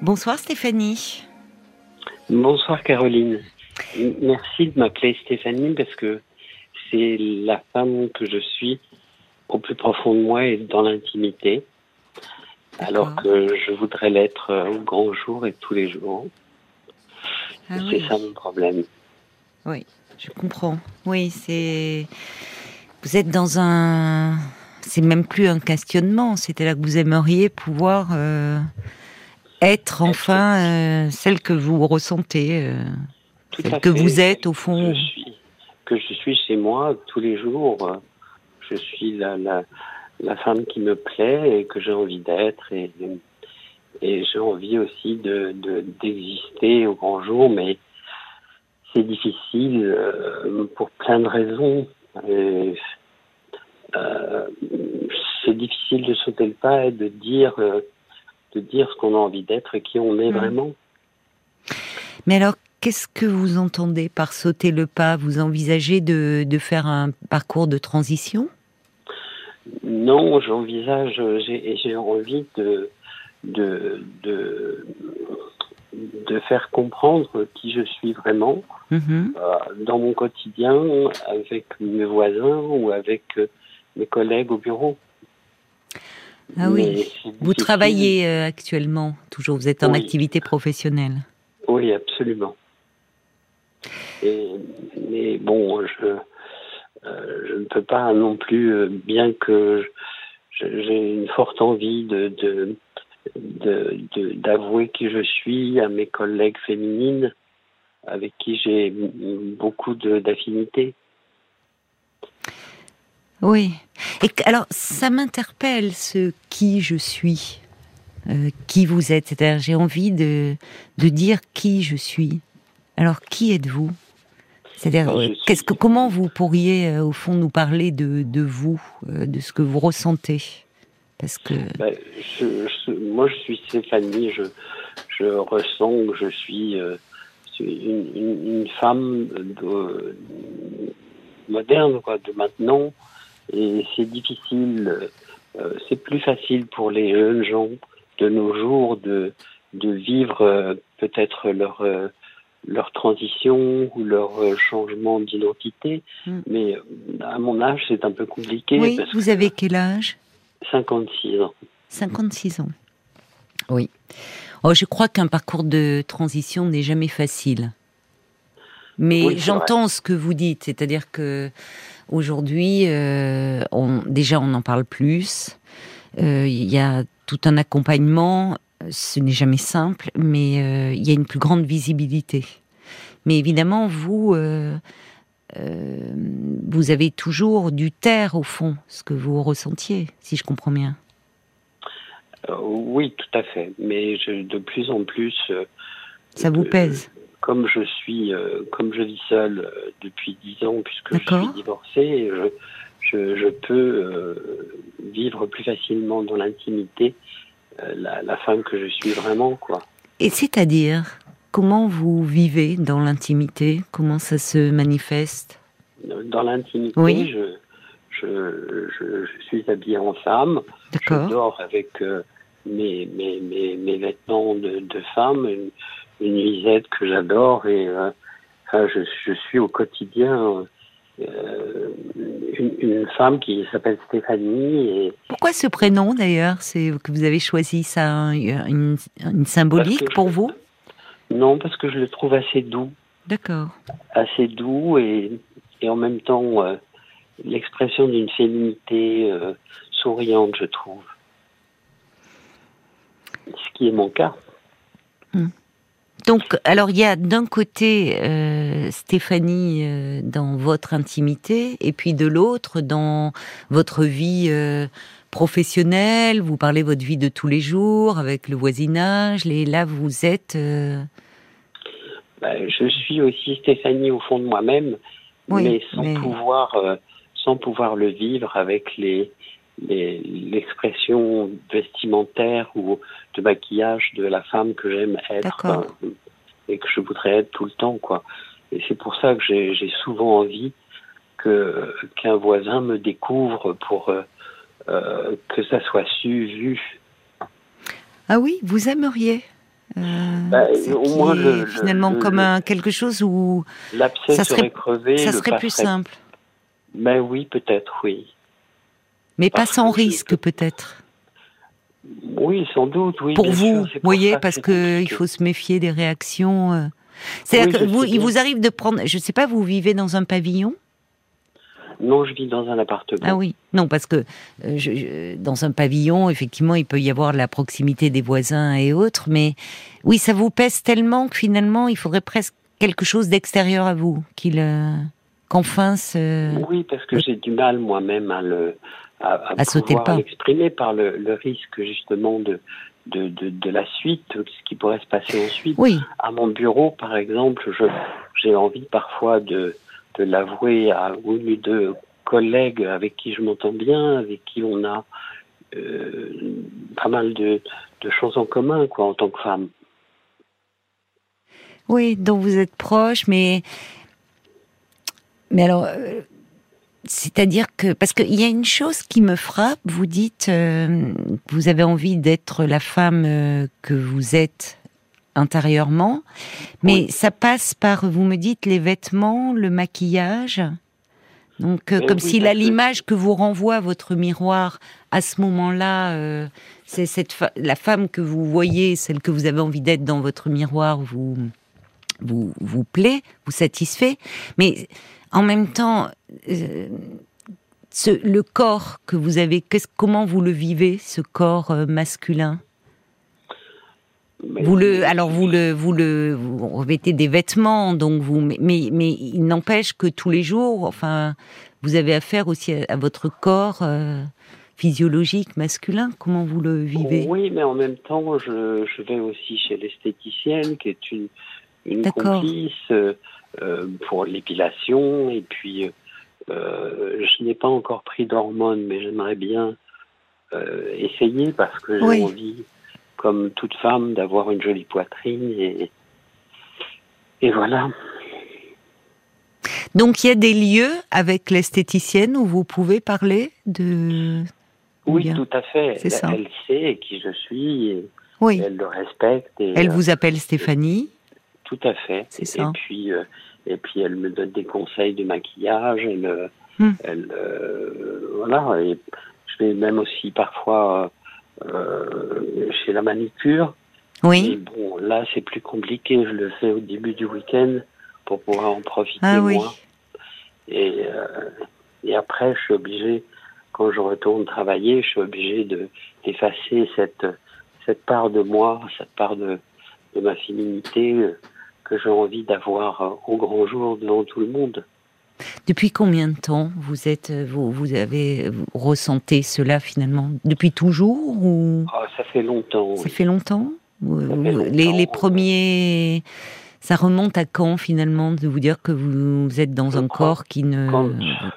Bonsoir Stéphanie. Bonsoir Caroline. Merci de m'appeler Stéphanie parce que c'est la femme que je suis au plus profond de moi et dans l'intimité. Alors que je voudrais l'être au grand jour et tous les jours. Ah c'est ça mon problème. Oui, je comprends. Oui, c'est. Vous êtes dans un. C'est même plus un questionnement. C'était là que vous aimeriez pouvoir euh, être enfin euh, celle que vous ressentez, euh, celle que vous êtes au fond. Je suis, que je suis chez moi tous les jours. Je suis la, la, la femme qui me plaît et que j'ai envie d'être et, et j'ai envie aussi de d'exister au grand jour, mais c'est difficile euh, pour plein de raisons. Et, c'est difficile de sauter le pas et de dire de dire ce qu'on a envie d'être et qui on est vraiment. Mais alors, qu'est-ce que vous entendez par sauter le pas? Vous envisagez de, de faire un parcours de transition? Non, j'envisage, j'ai envie de, de, de, de, faire comprendre qui je suis vraiment mhm. euh, dans mon quotidien avec mes voisins ou avec euh, mes collègues au bureau. Ah oui. Vous travaillez euh, actuellement, toujours, vous êtes en activité professionnelle. Oui, absolument. Et, mais bon, je, euh, je ne peux pas non plus, euh, bien que j'ai une forte envie de, de d'avouer qui je suis à mes collègues féminines avec qui j'ai beaucoup d'affinités. Oui. Et alors, ça m'interpelle ce qui je suis, euh, qui vous êtes. C'est-à-dire, j'ai envie de, de dire qui je suis. Alors, qui êtes-vous? C'est-à-dire, euh, qu'est-ce que, comment vous pourriez, euh, au fond, nous parler de, de vous, de ce que vous ressentez? Parce que. Ben, moi, je suis Stéphanie. Je, je ressens que je suis une, une, femme de, moderne, quoi, de maintenant, et c'est difficile, euh, c'est plus facile pour les jeunes gens de nos jours de, de vivre euh, peut-être leur, euh, leur transition ou leur changement d'identité. Mm. Mais à mon âge, c'est un peu compliqué. Oui, vous avez quel âge? 56 ans. 56 ans. Oui. Oh, je crois qu'un parcours de transition n'est jamais facile. Mais j'entends ce que vous dites, c'est-à-dire que Aujourd'hui, euh, déjà, on en parle plus. Euh, il y a tout un accompagnement. Ce n'est jamais simple, mais euh, il y a une plus grande visibilité. Mais évidemment, vous, vous avez toujours du terre au fond, ce que vous ressentiez, si je comprends bien. oui, tout à fait. Mais de plus en plus. Ça vous pèse comme je suis, euh, comme je vis seul euh, depuis dix ans, puisque je suis divorcé, je, je, peux euh, vivre plus facilement dans l'intimité la, femme que je suis vraiment, quoi. Et c'est-à-dire, comment vous vivez dans l'intimité? Comment ça se manifeste? Dans l'intimité, oui. je, je, je, suis habillé en femme. Je dors avec mes, mes, mes, mes, vêtements de, de femme une Lisette que j'adore et euh, je, je, suis au quotidien euh, une, une, femme qui s'appelle Stéphanie. Et, Pourquoi ce prénom d'ailleurs? C'est que vous avez choisi ça une, une symbolique pour vous? Non, parce que je le trouve assez doux. D'accord. Assez doux et, et en même temps euh, l'expression d'une féminité souriante, je trouve. Ce qui est mon cas. Hum. Donc, alors il y a d'un côté euh, Stéphanie euh, dans votre intimité, et puis de l'autre dans votre vie euh, professionnelle. Vous parlez votre vie de tous les jours avec le voisinage. Et là, vous êtes. Ben, je suis aussi Stéphanie au fond de moi-même, mais sans pouvoir, sans pouvoir le vivre avec les l'expression vestimentaire ou de maquillage de la femme que j'aime être et que je voudrais être tout le temps quoi et c'est pour ça que j'ai souvent envie que qu'un voisin me découvre pour euh, euh, que ça soit su vu ah oui vous aimeriez bah, au moins finalement comme un, quelque chose où ça serait crevé, ça serait plus simple. Ben oui, peut-être, oui. Mais pas sans risque, peut-être. Oui, sans doute, oui. Pour vous, vous voyez, parce qu'il faut se méfier des réactions. Euh. C'est-à-dire vous, il vous arrive de prendre, je ne sais pas, vous vivez dans un pavillon? Non, je vis dans un appartement. Ah oui, non, parce que euh, dans un pavillon, effectivement, il peut y avoir la proximité des voisins et autres, mais oui, ça vous pèse tellement que finalement, il faudrait presque quelque chose d'extérieur à vous, qu'il, euh, qu'enfin ce... Oui, parce que j'ai du mal moi-même à le, à, à, sauter pas. l'exprimer par le, le, risque justement de, de, de, de, la suite, ce qui pourrait se passer ensuite. Oui. À mon bureau, par exemple, je, j'ai envie parfois de de l'avouer à une ou deux collègues avec qui je m'entends bien, avec qui on a euh, pas mal de, choses en commun, quoi, en tant que femme. Oui, dont vous êtes proche, mais mais alors, euh, c'est-à-dire que parce qu'il y a une chose qui me frappe. Vous dites, euh, vous avez envie d'être la femme que vous êtes intérieurement, mais ça passe par, vous me dites, les vêtements, le maquillage. Donc, euh, comme si l'image que vous renvoie votre miroir à ce moment-là, euh, c'est cette la femme que vous voyez, celle que vous avez envie d'être dans votre miroir, vous, vous vous plaît, vous satisfait. Mais en même temps, euh, ce, le corps que vous avez, comment vous le vivez, ce corps masculin? Vous le, alors vous le, vous le, vous revêtez des vêtements, donc vous, mais, mais il n'empêche que tous les jours, enfin, vous avez affaire aussi à, votre corps euh, physiologique masculin. Comment vous le vivez? Oui, mais en même temps, je, je vais aussi chez l'esthéticienne, qui est une, une complice euh, euh, pour l'épilation, et puis je n'ai pas encore pris d'hormones, mais j'aimerais bien essayer parce que j'ai envie comme toute femme, d'avoir une jolie poitrine et, et voilà. Donc il y a des lieux avec l'esthéticienne où vous pouvez parler de. Oui, tout à fait. C'est ça. Elle sait qui je suis. Et oui. Elle le respecte. elle vous appelle Stéphanie. Tout à fait. C'est ça. Et puis, euh, et puis elle me donne des conseils de maquillage. Elle, euh, hmm. elle euh, voilà. Et je vais même aussi parfois euh, chez la manicure. Oui. bon, là, c'est plus compliqué. Je le fais au début du week-end pour pouvoir en profiter ah, moi. Et, euh, et après, je suis obligé, quand je retourne travailler, je suis obligé de d'effacer cette cette part de moi, cette part de, de ma féminité que j'ai envie d'avoir au grand jour devant tout le monde. Depuis combien de temps vous êtes, vous, vous avez vous ressentez cela finalement? Depuis toujours ou? Ah, Ça fait longtemps. Ça fait longtemps? les, les, premiers, ça remonte à quand finalement de vous dire que vous êtes dans un corps qui ne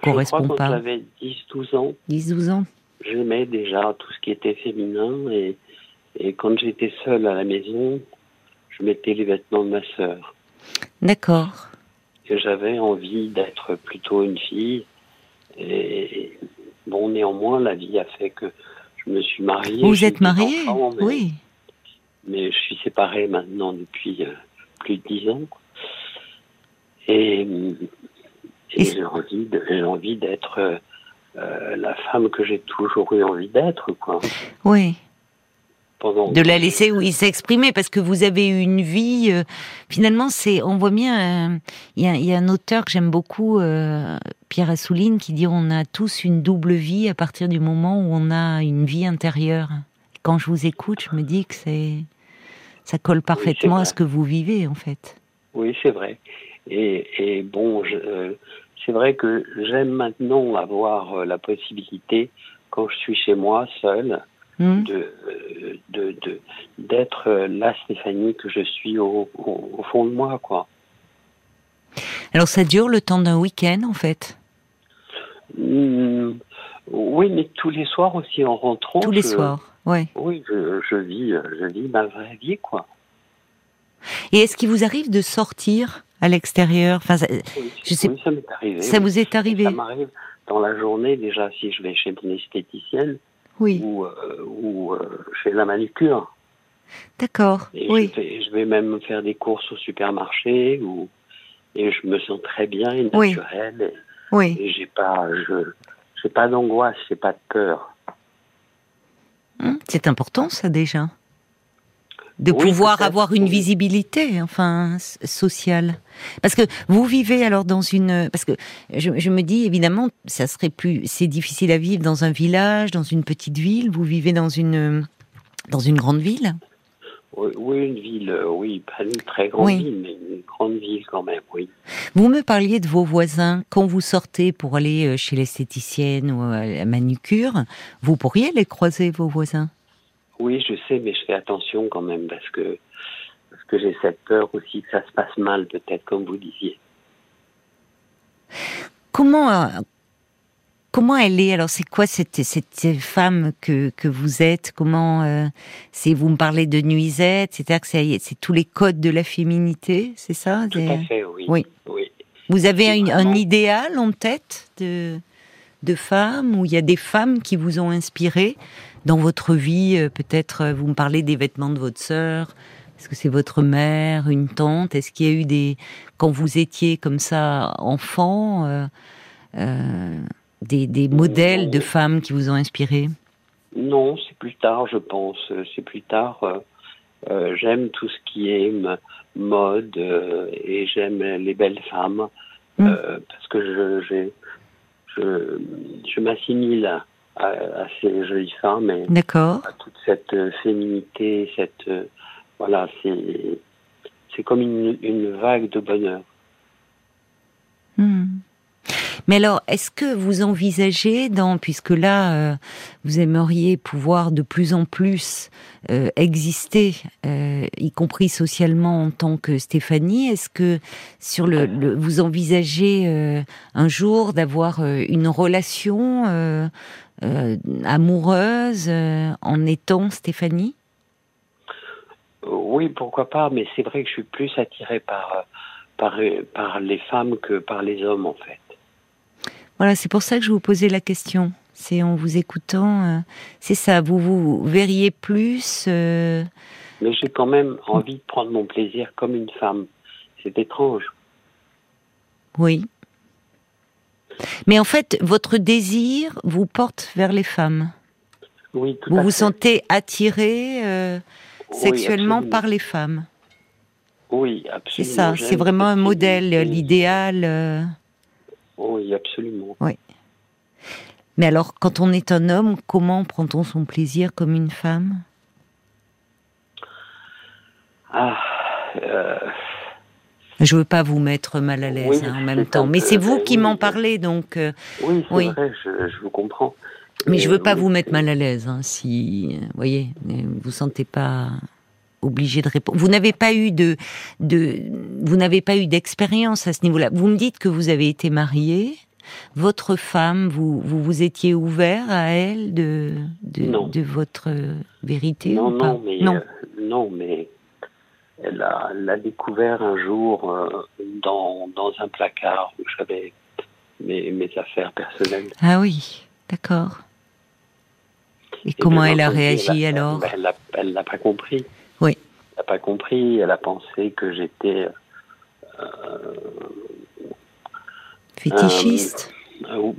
correspond je pas? J'avais 10-12 ans. 10-12 ans. J'aimais déjà tout ce qui était féminin et, et quand j'étais seule à la maison, je mettais les vêtements de ma sœur. D'accord j'avais envie d'être plutôt une fille. Et bon, néanmoins, la vie a fait que je me suis mariée. Vous êtes mariée Oui. Mais je suis séparée maintenant depuis euh, plus de dix ans. Et, j'ai envie d'être euh, la femme que j'ai toujours eu envie d'être, quoi. Oui de la laisser oui s'exprimer parce que vous avez eu une vie euh, finalement c'est on voit bien euh, il y, a, un auteur que j'aime beaucoup euh, Pierre Assouline qui dit on a tous une double vie à partir du moment où on a une vie intérieure. Quand je vous écoute je me dis que c'est ça colle parfaitement à ce que vous vivez en fait. Oui c'est vrai. Et, et bon c'est vrai que j'aime maintenant avoir la possibilité quand je suis chez moi seule Hmm. de, d'être la Stéphanie que je suis au, fond de moi, quoi. Alors ça dure le temps d'un week-end, en fait? Hmm, Oui, mais tous les soirs aussi en rentrant. Tous les soirs, ouais. Oui, je, vis, je vis ma vraie vie, quoi. Et est-ce qu'il vous arrive de sortir à l'extérieur? Enfin, je sais, ça m'est arrivé. Ça vous est arrivé Ça m'arrive dans la journée, déjà, si je vais chez mon esthéticienne, oui. ou, euh, ou euh, chez la manucure. D'accord. Oui. Je vais, même faire des courses au supermarché ou et je me sens très bien et naturelle. Oui. Et, j'ai pas, je, j'ai pas d'angoisse, j'ai pas de peur. Hum, c'est important ça déjà de pouvoir avoir une visibilité, enfin sociale. Parce que vous vivez alors dans une, parce que je, je, me dis évidemment, ça serait plus, c'est difficile à vivre dans un village, dans une petite ville. Vous vivez dans une, dans une grande ville. Oui, une ville, euh, oui, pas une très grande ville, mais une grande ville quand même, oui. Vous me parliez de vos voisins. Quand vous sortez pour aller euh, chez l'esthéticienne ou à la manucure, vous pourriez les croiser, vos voisins? Oui, je sais, mais je fais attention quand même parce que, parce que j'ai cette peur aussi que ça se passe mal, peut-être, comme vous disiez. Comment, euh, comment elle est? Alors, c'est quoi cette, cette femme que, que vous êtes? Comment euh, c'est Vous me parlez de nuisette, c'est-à-dire que c'est tous les codes de la féminité, c'est ça? Tout à fait, oui. oui. Vous avez un, un, idéal en tête de, de femme où il y a des femmes qui vous ont inspiré? Dans votre vie euh, Peut-être euh, vous me parlez des vêtements de votre sœur. Est-ce que c'est votre mère, une tante? Est-ce qu'il y a eu des quand vous étiez comme ça enfant euh, des, des, modèles de femmes qui vous ont inspiré? Non, c'est plus tard, je pense. C'est plus tard. j'aime tout ce qui est mode et j'aime les belles femmes mmh. parce que je, je, je, je m'assimile à, ces jolies femmes et à toute cette euh, féminité, cette euh, voilà, c'est c'est comme une, une, vague de bonheur. Hmm. Mais alors, est-ce que vous envisagez, dans, puisque là, euh, vous aimeriez pouvoir de plus en plus exister, y compris socialement en tant que Stéphanie, est-ce que sur le, vous envisagez un jour d'avoir une relation euh, amoureuse euh, en étant Stéphanie? Oui, pourquoi pas, mais c'est vrai que je suis plus attirée par, par, par les femmes que par les hommes, en fait. Voilà, c'est pour ça que je vous posais la question. C'est en vous écoutant, euh, c'est ça, vous vous verriez plus. Mais j'ai quand même envie de prendre mon plaisir comme une femme. C'est étrange. Oui, mais en fait, votre désir vous porte vers les femmes. Oui, tout Vous vous sentez attiré euh, sexuellement par les femmes. Oui, absolument. C'est ça, c'est vraiment un modèle, l'idéal. Euh. Oui, absolument. Oui. Mais alors, quand on est un homme, comment prend-on son plaisir comme une femme? Ah. Euh, je veux pas vous mettre mal à l'aise hein, en même temps, mais c'est vous qui m'en parlez, donc. Euh, oui, c'est vrai, je, vous comprends. Mais je veux pas vous mettre mal à l'aise, hein, si, vous voyez, vous sentez pas obligé de répondre. Vous n'avez pas eu de, de, vous n'avez pas eu d'expérience à ce niveau-là. Vous me dites que vous avez été marié. Votre femme, vous, vous vous étiez ouvert à elle de, de, de votre vérité non, ou pas? non, mais, non. Euh, non, mais elle l'a découvert un jour euh, dans, dans, un placard où j'avais mes, mes, affaires personnelles. Ah oui, d'accord. Et, comment elle a réagi alors? Elle n'a pas compris. N'a pas compris. Elle a pensé que j'étais. Euh, Fétichiste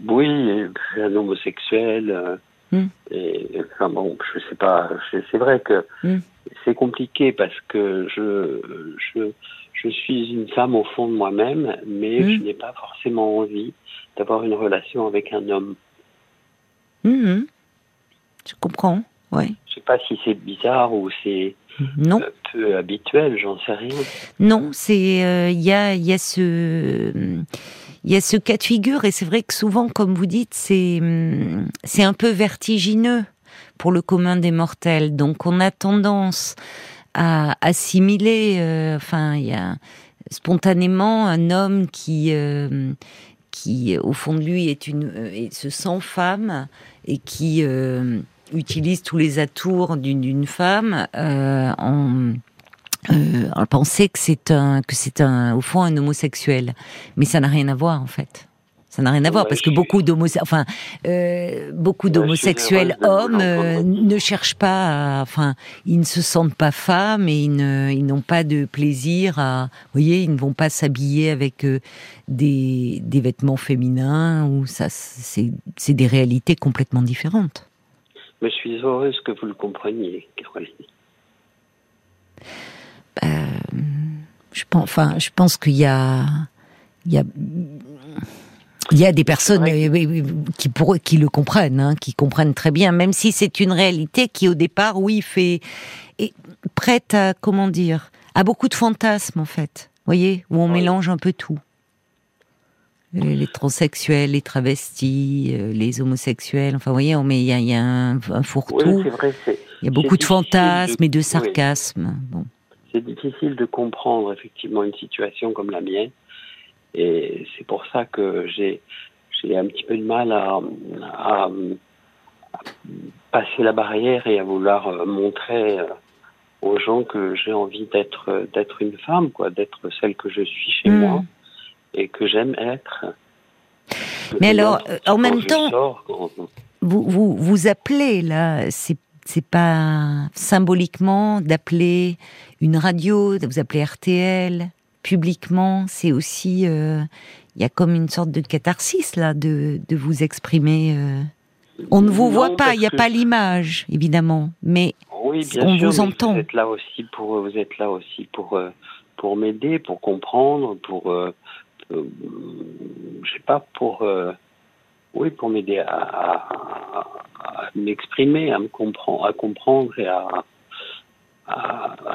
Oui, un homosexuel. Hmm. Et, enfin bon, je sais pas. C'est vrai que hmm c'est compliqué parce que je, je, je, suis une femme au fond de moi-même, mais je n'ai pas forcément envie d'avoir une relation avec un homme. Je comprends, ouais. Je sais pas si c'est bizarre ou c'est non. Euh, peu habituel, j'en sais rien. Non, c'est euh, il y a il y a ce il y a ce cas de figure et c'est vrai que souvent, comme vous dites, c'est c'est un peu vertigineux pour le commun des mortels. Donc on a tendance à assimiler, euh, enfin, il y a spontanément un homme qui, euh, qui au fond de lui est une, se sent femme et qui utilise tous les atours d'une femme en euh, penser que c'est un que c'est un au fond un homosexuel, mais ça n'a rien à voir en fait. Ça n'a rien à voir parce que beaucoup d'homosexuels, enfin, euh, beaucoup d'homosexuels hommes euh, ne cherchent pas, à, enfin, ils ne se sentent pas femmes et ils n'ont pas de plaisir à, vous voyez, ils ne vont pas s'habiller avec euh, des, des vêtements féminins ou ça, c'est des réalités complètement différentes. Mais je suis heureuse que vous le compreniez, Caroline. je pense, enfin, je pense qu'il y a, il y a il y a des personnes euh, qui, pour, qui le comprennent, hein, qui comprennent très bien, même si c'est une réalité qui au départ, oui, fait est prête à comment dire, à beaucoup de fantasmes en fait. Voyez, où on mélange un peu tout. Les, transsexuels, les travestis, euh, les homosexuels. Enfin, vous voyez, il y a, un, fourre-tout. il y a beaucoup de fantasmes et de sarcasmes. Bon. C'est difficile de comprendre effectivement une situation comme la mienne et c'est pour ça que j'ai un petit peu de mal à, à, passer la barrière et à vouloir euh, montrer euh, aux gens que j'ai envie d'être d'être une femme, quoi, d'être celle que je suis chez hmm. moi et que j'aime être. Mais alors, euh, en même temps, vous, vous vous appelez là, c'est c'est pas symboliquement d'appeler une radio, vous appelez RTL, publiquement, c'est aussi, euh, il y a comme une sorte de catharsis là, de, de vous exprimer. Euh. On ne vous voit pas, il n'y a pas l'image, évidemment, mais on vous entend. Vous êtes là aussi pour, vous êtes là aussi pour, pour m'aider, pour comprendre, pour, je sais pas, pour, oui, pour m'aider à, m'exprimer, à me comprendre, à comprendre et à,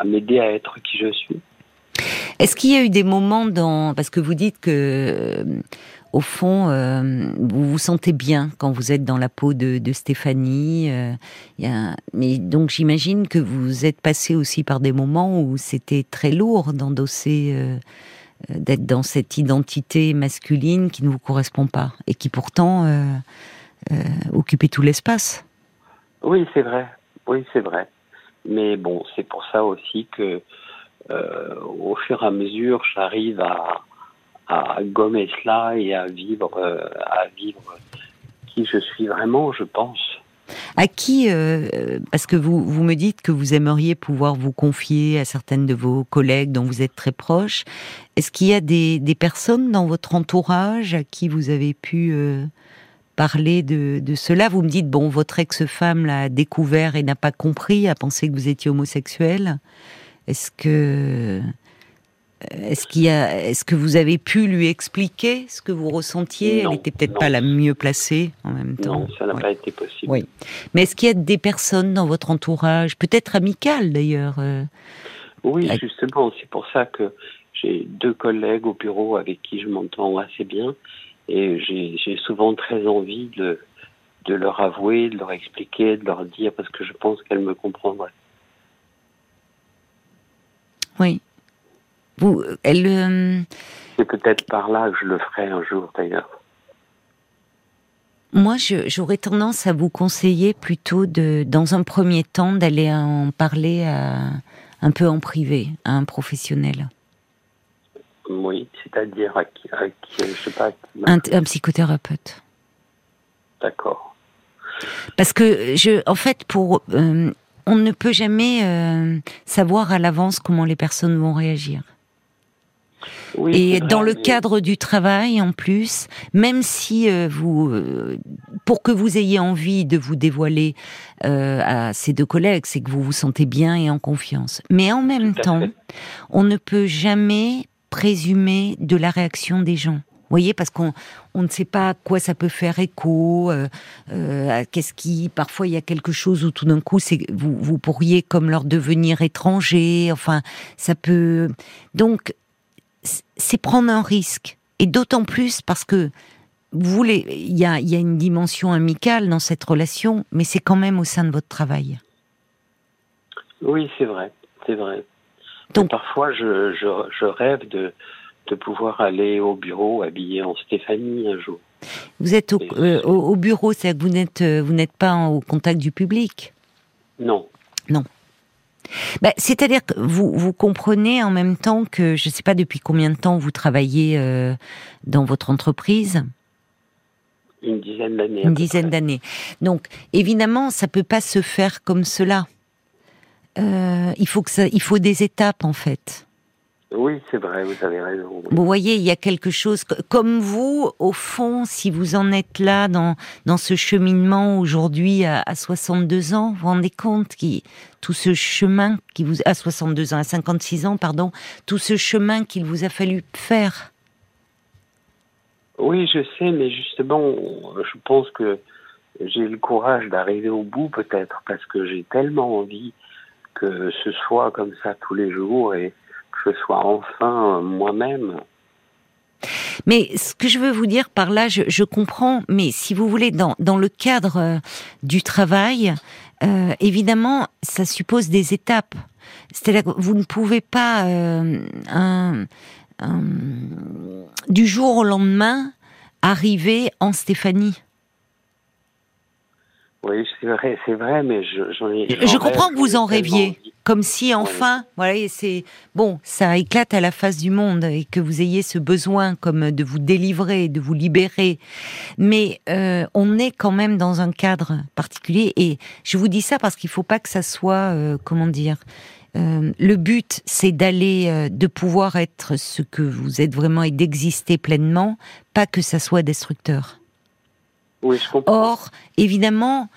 m'aider à être qui je suis. Est-ce qu'il y a eu des moments dans parce que vous dites que euh, au fond euh, vous vous sentez bien quand vous êtes dans la peau de, Stéphanie, euh, mais donc j'imagine que vous êtes passé aussi par des moments où c'était très lourd d'endosser d'être dans cette identité masculine qui ne vous correspond pas et qui pourtant occupait tout l'espace. Oui, c'est vrai. Oui, c'est vrai. Mais bon, c'est pour ça aussi que euh, au fur et à mesure, j'arrive à, à gommer cela et à vivre, euh, à vivre qui je suis vraiment, je pense. À qui, euh, parce que vous, vous me dites que vous aimeriez pouvoir vous confier à certaines de vos collègues dont vous êtes très proches, est-ce qu'il y a des, personnes dans votre entourage à qui vous avez pu parler de, de, cela? Vous me dites, bon, votre ex-femme l'a découvert et n'a pas compris, a pensé que vous étiez homosexuel. Est-ce que est-ce qu'il y a, est-ce que vous avez pu lui expliquer ce que vous ressentiez? Elle n'était peut-être pas la mieux placée en même temps. Non, ça n'a pas été possible. Oui. Mais est-ce qu'il y a des personnes dans votre entourage, peut-être amicales d'ailleurs euh, Oui, justement, c'est pour ça que j'ai deux collègues au bureau avec qui je m'entends assez bien et j'ai souvent très envie de, de leur avouer, de leur expliquer, de leur dire parce que je pense qu'elles me comprendraient. Oui. Vous, elle. Euh, C'est peut-être par là que je le ferai un jour, d'ailleurs. Moi, j'aurais tendance à vous conseiller plutôt de, dans un premier temps, d'aller en parler un peu en privé à un professionnel. Oui, c'est-à-dire à qui, je sais pas. Un, psychothérapeute. D'accord. Parce que je, en fait, pour euh, on ne peut jamais euh, savoir à l'avance comment les personnes vont réagir. Et dans le cadre du travail, en plus, même si euh, vous, euh, pour que vous ayez envie de vous dévoiler à ces deux collègues, c'est que vous vous sentez bien et en confiance. Mais en même temps, on ne peut jamais présumer de la réaction des gens voyez, parce qu'on on ne sait pas à quoi ça peut faire écho. Euh, euh, Qu'est-ce qui, parfois, il y a quelque chose où tout d'un coup, c'est vous, vous pourriez comme leur devenir étranger. Enfin, ça peut. Donc, c'est prendre un risque, et d'autant plus parce que vous voulez, il y a, y a une dimension amicale dans cette relation, mais c'est quand même au sein de votre travail. Oui, c'est vrai, c'est vrai. Donc, parfois, je, je, je rêve de de pouvoir aller au bureau habillé en Stéphanie un jour. Vous êtes au, euh, bureau, c'est-à-dire que vous n'êtes euh, vous n'êtes pas au contact du public? Non. Non. Bah, c'est-à-dire que vous, vous comprenez en même temps que je ne sais pas depuis combien de temps vous travaillez euh, dans votre entreprise? Une dizaine d'années. Une dizaine d'années. Donc, évidemment, ça peut pas se faire comme cela. Euh, il faut que ça, il faut des étapes en fait. Oui, c'est vrai, vous avez raison. Vous voyez, il y a quelque chose comme vous, au fond, si vous en êtes là dans dans ce cheminement aujourd'hui à, 62 ans, vous vous rendez compte qui tout ce chemin qui vous à 62 ans, à 56 ans, pardon, tout ce chemin qu'il vous a fallu faire. Oui, je sais, mais justement, je pense que j'ai le courage d'arriver au bout peut-être parce que j'ai tellement envie que ce soit comme ça tous les jours et que je sois enfin moi-même. Mais ce que je veux vous dire par là, je, comprends, mais si vous voulez, dans, dans le cadre euh, du travail, euh, évidemment, ça suppose des étapes. C'est-à-dire que vous ne pouvez pas, euh, un, du jour au lendemain, arriver en Stéphanie. Oui, c'est vrai, c'est vrai, mais j'en ai. Je, comprends que vous en rêviez, comme si enfin, voilà, c'est bon, ça éclate à la face du monde et que vous ayez ce besoin comme de vous délivrer, de vous libérer. Mais euh, on est quand même dans un cadre particulier et je vous dis ça parce qu'il faut pas que ça soit, euh, comment dire. Euh, le but, c'est d'aller, de pouvoir être ce que vous êtes vraiment et d'exister pleinement, pas que ça soit destructeur. Or, évidemment,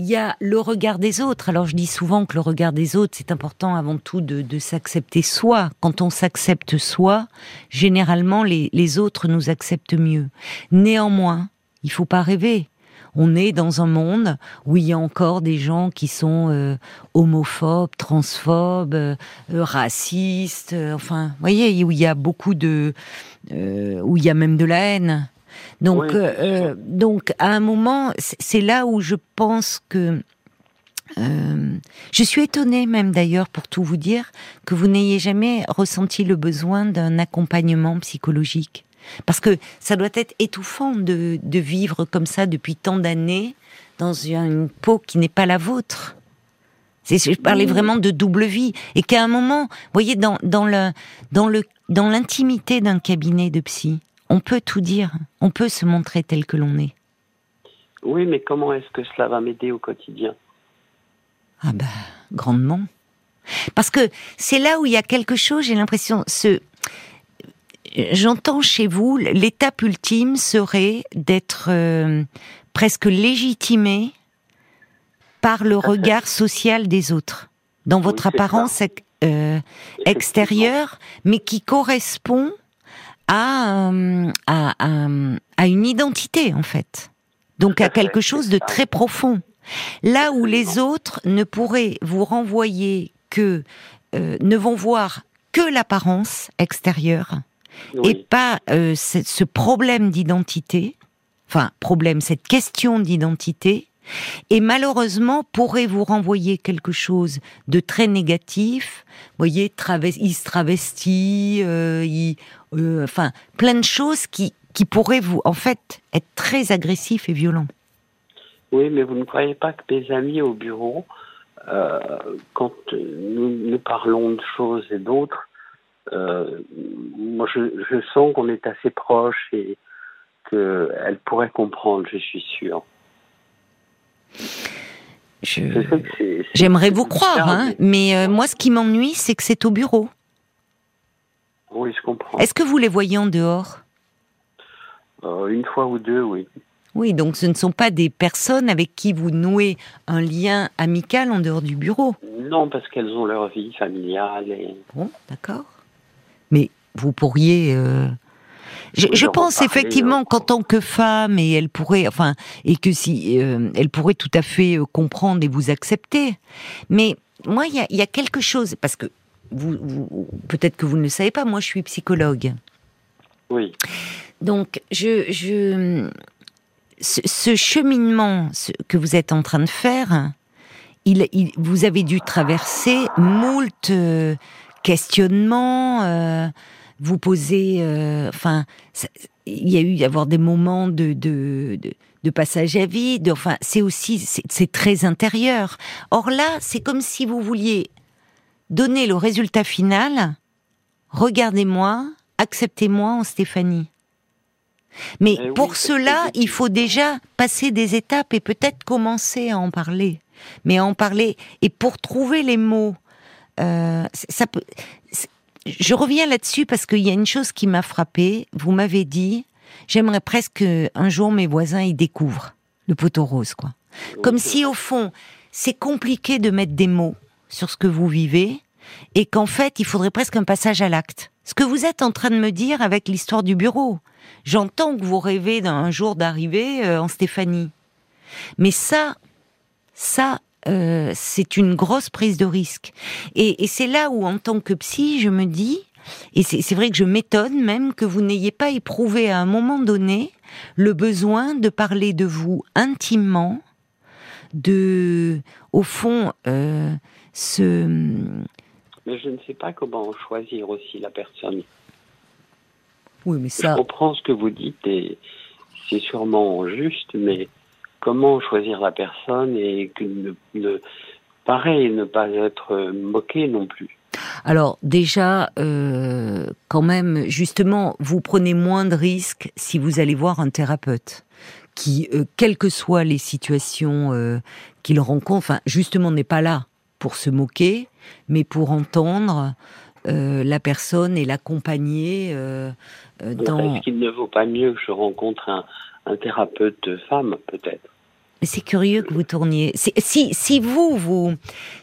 il y a le regard des autres. Alors je dis souvent que le regard des autres, c'est important avant tout de, s'accepter soi. Quand on s'accepte soi, généralement les, autres nous acceptent mieux. Néanmoins, il faut pas rêver. On est dans un monde où il y a encore des gens qui sont euh, homophobes, transphobes, euh, racistes, euh, enfin, vous voyez, où il y a beaucoup de, où il y a même de la haine. Donc, euh, euh, donc à un moment, c'est là où je pense que euh, je suis étonnée même d'ailleurs, pour tout vous dire, que vous n'ayez jamais ressenti le besoin d'un accompagnement psychologique. Parce que ça doit être étouffant de, de vivre comme ça depuis tant d'années dans une peau qui n'est pas la vôtre. Je parlais vraiment de double vie et qu'à un moment, vous voyez, dans, dans le dans le dans l'intimité d'un cabinet de psy, on peut tout dire, on peut se montrer tel que l'on est. Oui, mais comment est-ce que cela va m'aider au quotidien? Ah ben, grandement. Parce que c'est là où il y a quelque chose, j'ai l'impression, ce... J'entends chez vous, l'étape ultime serait d'être euh, presque légitimé par le regard social des autres, dans votre apparence euh, extérieure, mais qui correspond à, à, à, une identité en fait. Donc à quelque chose de très profond. Là où les autres ne pourraient vous renvoyer que euh, ne vont voir que l'apparence extérieure et pas euh, ce problème d'identité, enfin problème, cette question d'identité, et malheureusement pourrait vous renvoyer quelque chose de très négatif? Vous voyez, il se travestit, euh, euh, enfin, plein de choses qui, qui pourraient vous, en fait, être très agressifs et violents. Oui, mais vous ne croyez pas que mes amis au bureau, euh, quand nous, parlons de choses et d'autres, moi je, je sens qu'on est assez proches et qu'elles pourraient comprendre, je suis sûr. J'aimerais vous croire, hein, mais moi ce qui m'ennuie, c'est que c'est au bureau. Oui, je comprends. Est-ce que vous les voyez en dehors? Euh, Une fois ou deux, oui. Oui, donc ce ne sont pas des personnes avec qui vous nouez un lien amical en dehors du bureau. Non, parce qu'elles ont leur vie familiale. Et... Bon, d'accord. Mais vous pourriez. Euh, je, pense effectivement qu'en tant que femme, et elle pourrait, enfin, et que si euh, elle pourrait tout à fait comprendre et vous accepter. Mais moi, il y a, quelque chose parce que vous, peut-être que vous ne le savez pas, moi je suis psychologue. Oui. Donc, je, je ce, cheminement que vous êtes en train de faire, il, vous avez dû traverser moult euh, questionnements, euh, vous poser, euh, enfin, il y a eu avoir des moments de, de, de, passage à vide. Enfin, c'est aussi, c'est très intérieur. Or là, c'est comme si vous vouliez donner le résultat final, regardez-moi, acceptez-moi en Stéphanie. Mais eh pour cela, il faut déjà passer des étapes et peut-être commencer à en parler. Mais à en parler et pour trouver les mots, euh, ça peut. Je reviens là-dessus parce qu'il y a une chose qui m'a frappée. Vous m'avez dit, j'aimerais presque un jour mes voisins y découvrent le poteau rose, quoi. Comme si au fond, c'est compliqué de mettre des mots sur ce que vous vivez et qu'en fait, il faudrait presque un passage à l'acte. Ce que vous êtes en train de me dire avec l'histoire du bureau. J'entends que vous rêvez d'un jour d'arriver euh, en Stéphanie. Mais ça, ça, euh, c'est une grosse prise de risque. Et, c'est là où, en tant que psy, je me dis, et c'est vrai que je m'étonne même que vous n'ayez pas éprouvé à un moment donné le besoin de parler de vous intimement, de, au fond, euh, ce... Mais je ne sais pas comment choisir aussi la personne. Oui, mais ça... Je comprends ce que vous dites et c'est sûrement juste, mais comment choisir la personne et que ne, pareil, ne pas être moqué non plus. Alors déjà, euh, quand même, justement, vous prenez moins de risques si vous allez voir un thérapeute qui, euh, quelles que soient les situations euh, qu'il rencontre, enfin, justement, n'est pas là pour se moquer, mais pour entendre la personne et l'accompagner dans. Est-ce qu'il ne vaut pas mieux que je rencontre un, un thérapeute femme, peut-être. C'est curieux que vous tourniez. Si, si vous, vous,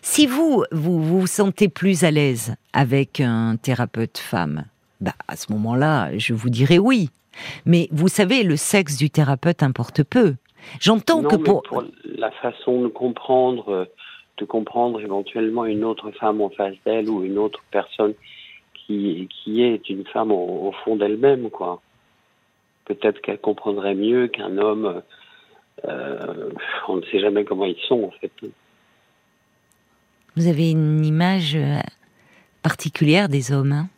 si vous, vous vous sentez plus à l'aise avec un thérapeute femme, bah, à ce moment-là, je vous dirais oui. Mais vous savez, le sexe du thérapeute importe peu. J'entends que pour... pour la façon de comprendre, de comprendre éventuellement une autre femme en face d'elle ou une autre personne qui, qui est une femme au fond d'elle-même, quoi peut-être qu'elle comprendrait mieux qu'un homme. Euh, on ne sait jamais comment ils sont en fait. Vous avez une image euh, particulière des hommes. Hein?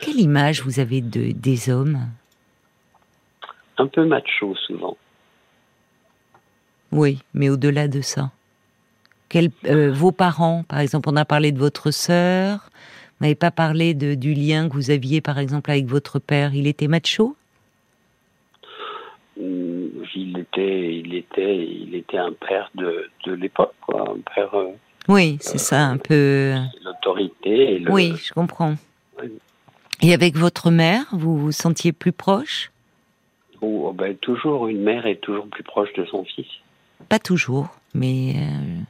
Quelle image vous avez de, des hommes? Un peu macho souvent. Oui, mais au-delà de ça. Euh, vos parents, par exemple, on a parlé de votre sœur, vous n'avez pas parlé de, du lien que vous aviez, par exemple, avec votre père. Il était macho? Mm, il était, il était, il était un père de, de l'époque. Un père. Euh, oui, c'est ça, un peu. L'autorité. Le... Oui, je comprends. Et avec votre mère, vous vous sentiez plus proche? Oh, oh, ben, Toujours, une mère est toujours plus proche de son fils. Pas toujours, mais. Euh,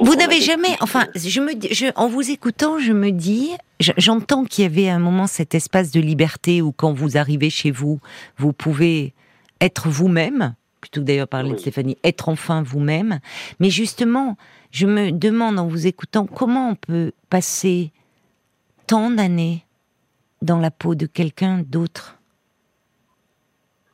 vous n'avez jamais, enfin, je me, je, en vous écoutant, je me dis, j'entends qu'il y avait un moment cet espace de liberté où quand vous arrivez chez vous, vous pouvez être vous-même, plutôt que d'ailleurs parler de Stéphanie, être enfin vous-même. Mais justement, je me demande en vous écoutant comment on peut passer tant d'années dans la peau de quelqu'un d'autre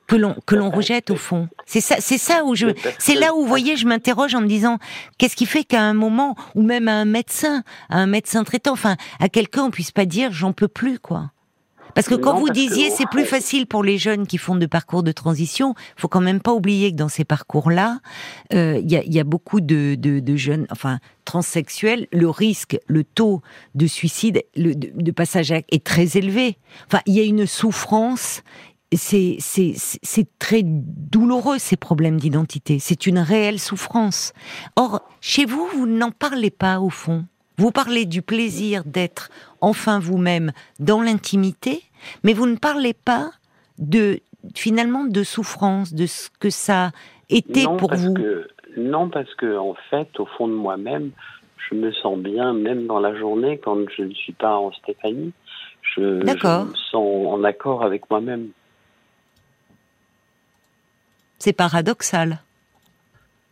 que l'on que l'on rejette au fond. C'est ça, c'est ça où je, c'est là où vous voyez, je m'interroge en me disant, qu'est-ce qui fait qu'à un moment, ou même à un médecin, à un médecin traitant, enfin, à quelqu'un, on puisse pas dire, j'en peux plus, quoi. Parce que quand vous disiez c'est plus facile pour les jeunes qui font de parcours de transition, faut quand même pas oublier que dans ces parcours-là, euh, il y, a, y, a, beaucoup de, de, de, jeunes, enfin transsexuels, le risque, le taux de suicide, le, de, de passage est très élevé. Enfin, il y a une souffrance c'est très douloureux ces problèmes d'identité. C'est une réelle souffrance. Or, chez vous, vous n'en parlez pas au fond. Vous parlez du plaisir d'être enfin vous-même dans l'intimité, mais vous ne parlez pas de finalement de souffrance, de ce que ça était pour vous. non, parce que en fait, au fond de moi-même, je me sens bien, même dans la journée, quand je ne suis pas en Stéphanie. je me sens en accord avec moi-même. C'est paradoxal.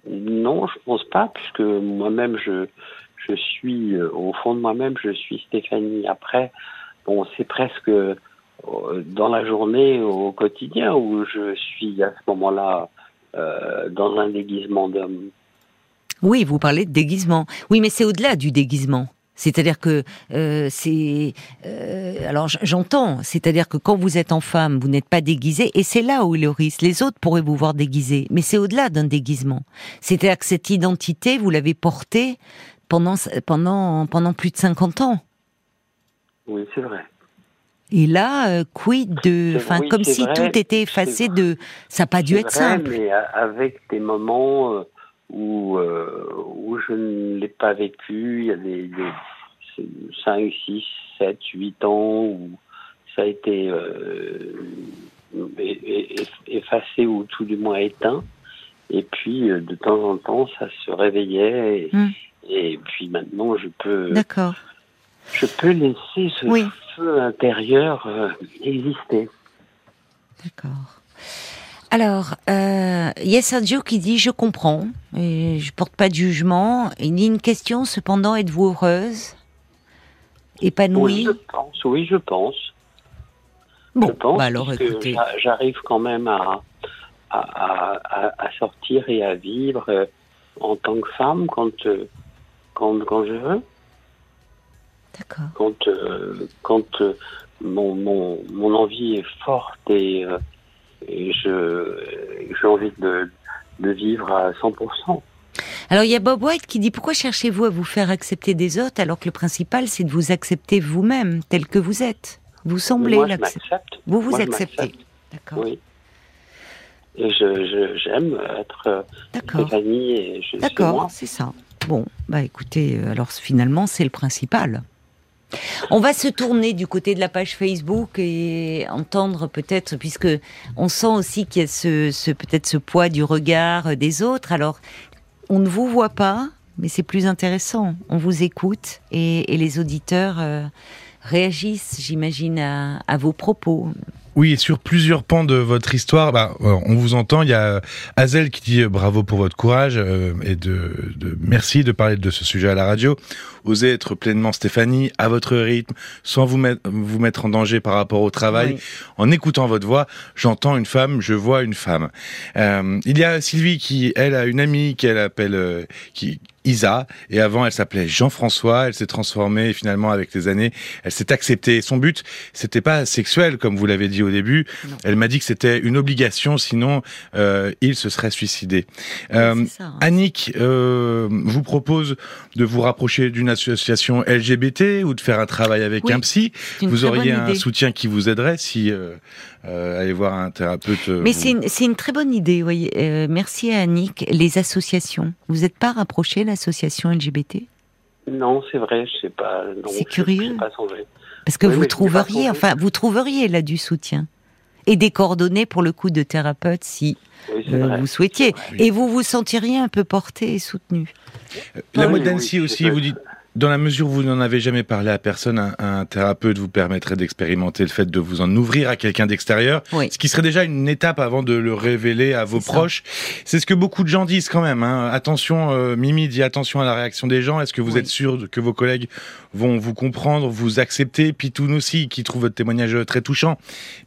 Non, je pense pas, puisque moi-même, je, je suis, euh, au fond de moi-même, je suis Stéphanie. Après, bon, c'est presque euh, dans la journée, au quotidien, où je suis à ce moment-là euh, dans un déguisement d'homme. Oui, vous parlez de déguisement. Oui, mais c'est au-delà du déguisement. C'est-à-dire que euh, c'est euh, alors j'entends, c'est-à-dire que quand vous êtes en femme, vous n'êtes pas déguisé et c'est là où est le risque. Les autres pourraient vous voir déguisé, mais c'est au-delà d'un déguisement. C'est-à-dire que cette identité, vous l'avez portée pendant pendant pendant plus de 50 ans. Oui, c'est vrai. Et là, euh, quid de, enfin, comme si tout était effacé de, ça n'a pas dû être simple. Mais avec des moments euh, où où je ne l'ai pas vécu, il y a des, des 5, 6, 7, 8 ans où ça a été effacé ou tout du moins éteint. Et puis, de temps en temps, ça se réveillait. Et, hmm. et puis maintenant, je peux. D'accord je peux laisser ce feu intérieur euh, exister. D'accord. Alors, euh, Yes Joe qui dit je comprends et je porte pas de jugement. Il dit une question cependant êtes-vous heureuse, épanouie Oui, je pense. Oui, je pense. Bon, bah alors écoutez, j'arrive quand même à à, sortir et à vivre euh, en tant que femme quand quand quand je veux. Quand, euh, quand euh, mon, mon, mon, envie est forte et, euh, et je j'ai envie de, de vivre à 100%. Alors il y a Bob White qui dit pourquoi cherchez-vous à vous faire accepter des autres alors que le principal c'est de vous accepter vous-même tel que vous êtes? Vous semblez l'accepter. Vous vous acceptez. D'accord. Oui. Et je j'aime être Stéphanie et je D'accord, c'est ça. Bon, bah écoutez, alors finalement c'est le principal. On va se tourner du côté de la page Facebook et entendre peut-être, puisque on sent aussi qu'il y a ce, peut-être ce poids du regard des autres. Alors, on ne vous voit pas, mais c'est plus intéressant. On vous écoute et, les auditeurs euh, réagissent, j'imagine, à vos propos. Oui, sur plusieurs pans de votre histoire, bah, euh, on vous entend. Il y a Hazel qui dit euh, bravo pour votre courage euh, et de, de, merci de parler de ce sujet à la radio. Osez être pleinement Stéphanie, à votre rythme, sans vous mettre, vous mettre en danger par rapport au travail. En écoutant votre voix, j'entends une femme, je vois une femme. Euh, il y a Sylvie qui, elle, a une amie qu'elle appelle, qui, Isa, et avant elle s'appelait Jean-François, elle s'est transformée finalement avec les années, elle s'est acceptée. Son but, c'était pas sexuel comme vous l'avez dit au début. Elle m'a dit que c'était une obligation, sinon euh, il se serait suicidé. Euh, hein. Annick euh, vous propose de vous rapprocher d'une association LGBT ou de faire un travail avec un psy? Vous auriez un soutien qui vous aiderait si euh, euh, aller voir un thérapeute. Mais c'est une, une, très bonne idée. Oui. merci à Annick. Les associations. Vous n'êtes pas rapproché l'association LGBT Non, c'est vrai. Je sais pas. C'est curieux. Parce que vous trouveriez, enfin, vous trouveriez là du soutien. Et des coordonnées pour le coup de thérapeute si euh, vous souhaitiez. Et vous vous sentiriez un peu porté et soutenu. La mode aussi, vous dites dans la mesure où vous n'en avez jamais parlé à personne, un, thérapeute vous permettrait d'expérimenter le fait de vous en ouvrir à quelqu'un d'extérieur, ce qui serait déjà une étape avant de le révéler à vos proches. C'est ce que beaucoup de gens disent quand même. Hein. Attention, euh, Mimi dit attention à la réaction des gens. Est-ce que vous êtes sûr que vos collègues vont vous comprendre, vous accepter? Pitoun aussi, qui trouve votre témoignage très touchant.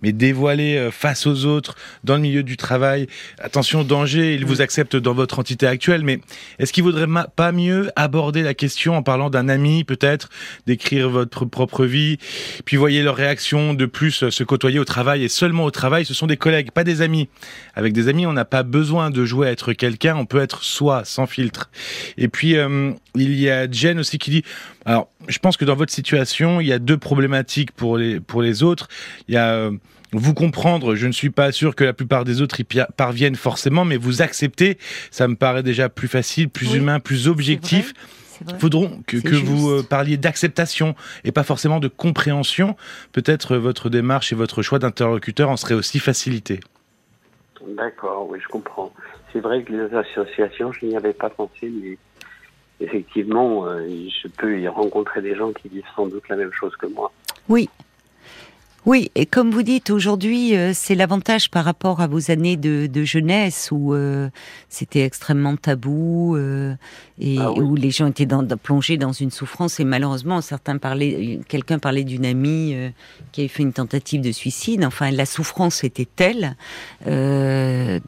Mais dévoiler euh, face aux autres, dans le milieu du travail, attention, danger, ils vous acceptent dans votre entité actuelle. Mais est-ce qu'il vaudrait pas mieux aborder la question en parlant d'un ami peut-être, d'écrire votre propre vie, puis voyez leur réaction, de plus se côtoyer au travail et seulement au travail, ce sont des collègues, pas des amis. Avec des amis, on n'a pas besoin de jouer à être quelqu'un, on peut être soi, sans filtre. Et puis, euh, il y a Jen aussi qui dit, alors, je pense que dans votre situation, il y a deux problématiques pour les, pour les autres. Il y a, euh, vous comprendre, je ne suis pas sûr que la plupart des autres y parviennent forcément, mais vous accepter, ça me paraît déjà plus facile, plus humain, plus objectif. Il faudra que, que vous euh, parliez d'acceptation et pas forcément de compréhension. Peut-être euh, votre démarche et votre choix d'interlocuteur en seraient aussi facilités. D'accord, oui, je comprends. C'est vrai que les associations, je n'y avais pas pensé, mais effectivement, euh, je peux y rencontrer des gens qui vivent sans doute la même chose que moi. Oui, oui, et comme vous dites, aujourd'hui, euh, c'est l'avantage par rapport à vos années de, jeunesse où euh, c'était extrêmement tabou euh, et ah où les gens étaient dans, plongés dans une souffrance. Et malheureusement, certains parlaient, quelqu'un parlait d'une amie qui avait fait une tentative de suicide. Enfin, la souffrance était telle de,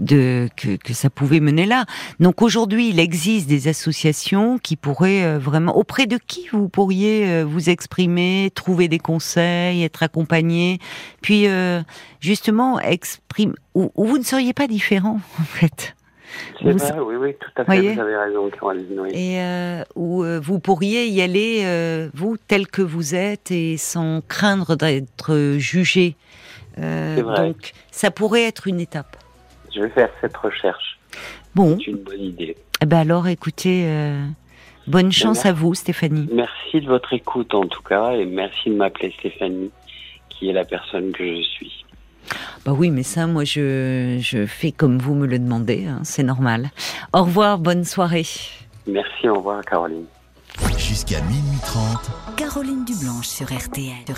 que, que, ça pouvait mener là. Donc aujourd'hui, il existe des associations qui pourraient vraiment, auprès de qui vous pourriez vous exprimer, trouver des conseils, être accompagné puis euh, justement exprime où, vous ne seriez pas différent en fait. C'est vrai, oui, oui, tout à fait, vous avez raison, Caroline. Et euh, où euh, vous pourriez y aller, euh, vous, tel que vous êtes, et sans craindre d'être jugé. donc, ça pourrait être une étape. Je vais faire cette recherche. Bon. C'est une bonne idée. Eh ben alors, écoutez, bonne chance à vous, Stéphanie. Merci de votre écoute, en tout cas, et merci de m'appeler Stéphanie, qui est la personne que je suis. Bah oui, mais ça, moi, je, je fais comme vous me le demandez, hein, c'est normal. Au revoir, bonne soirée. Merci, au revoir, Caroline. Jusqu'à minuit 30. Caroline Dublanche sur RTL.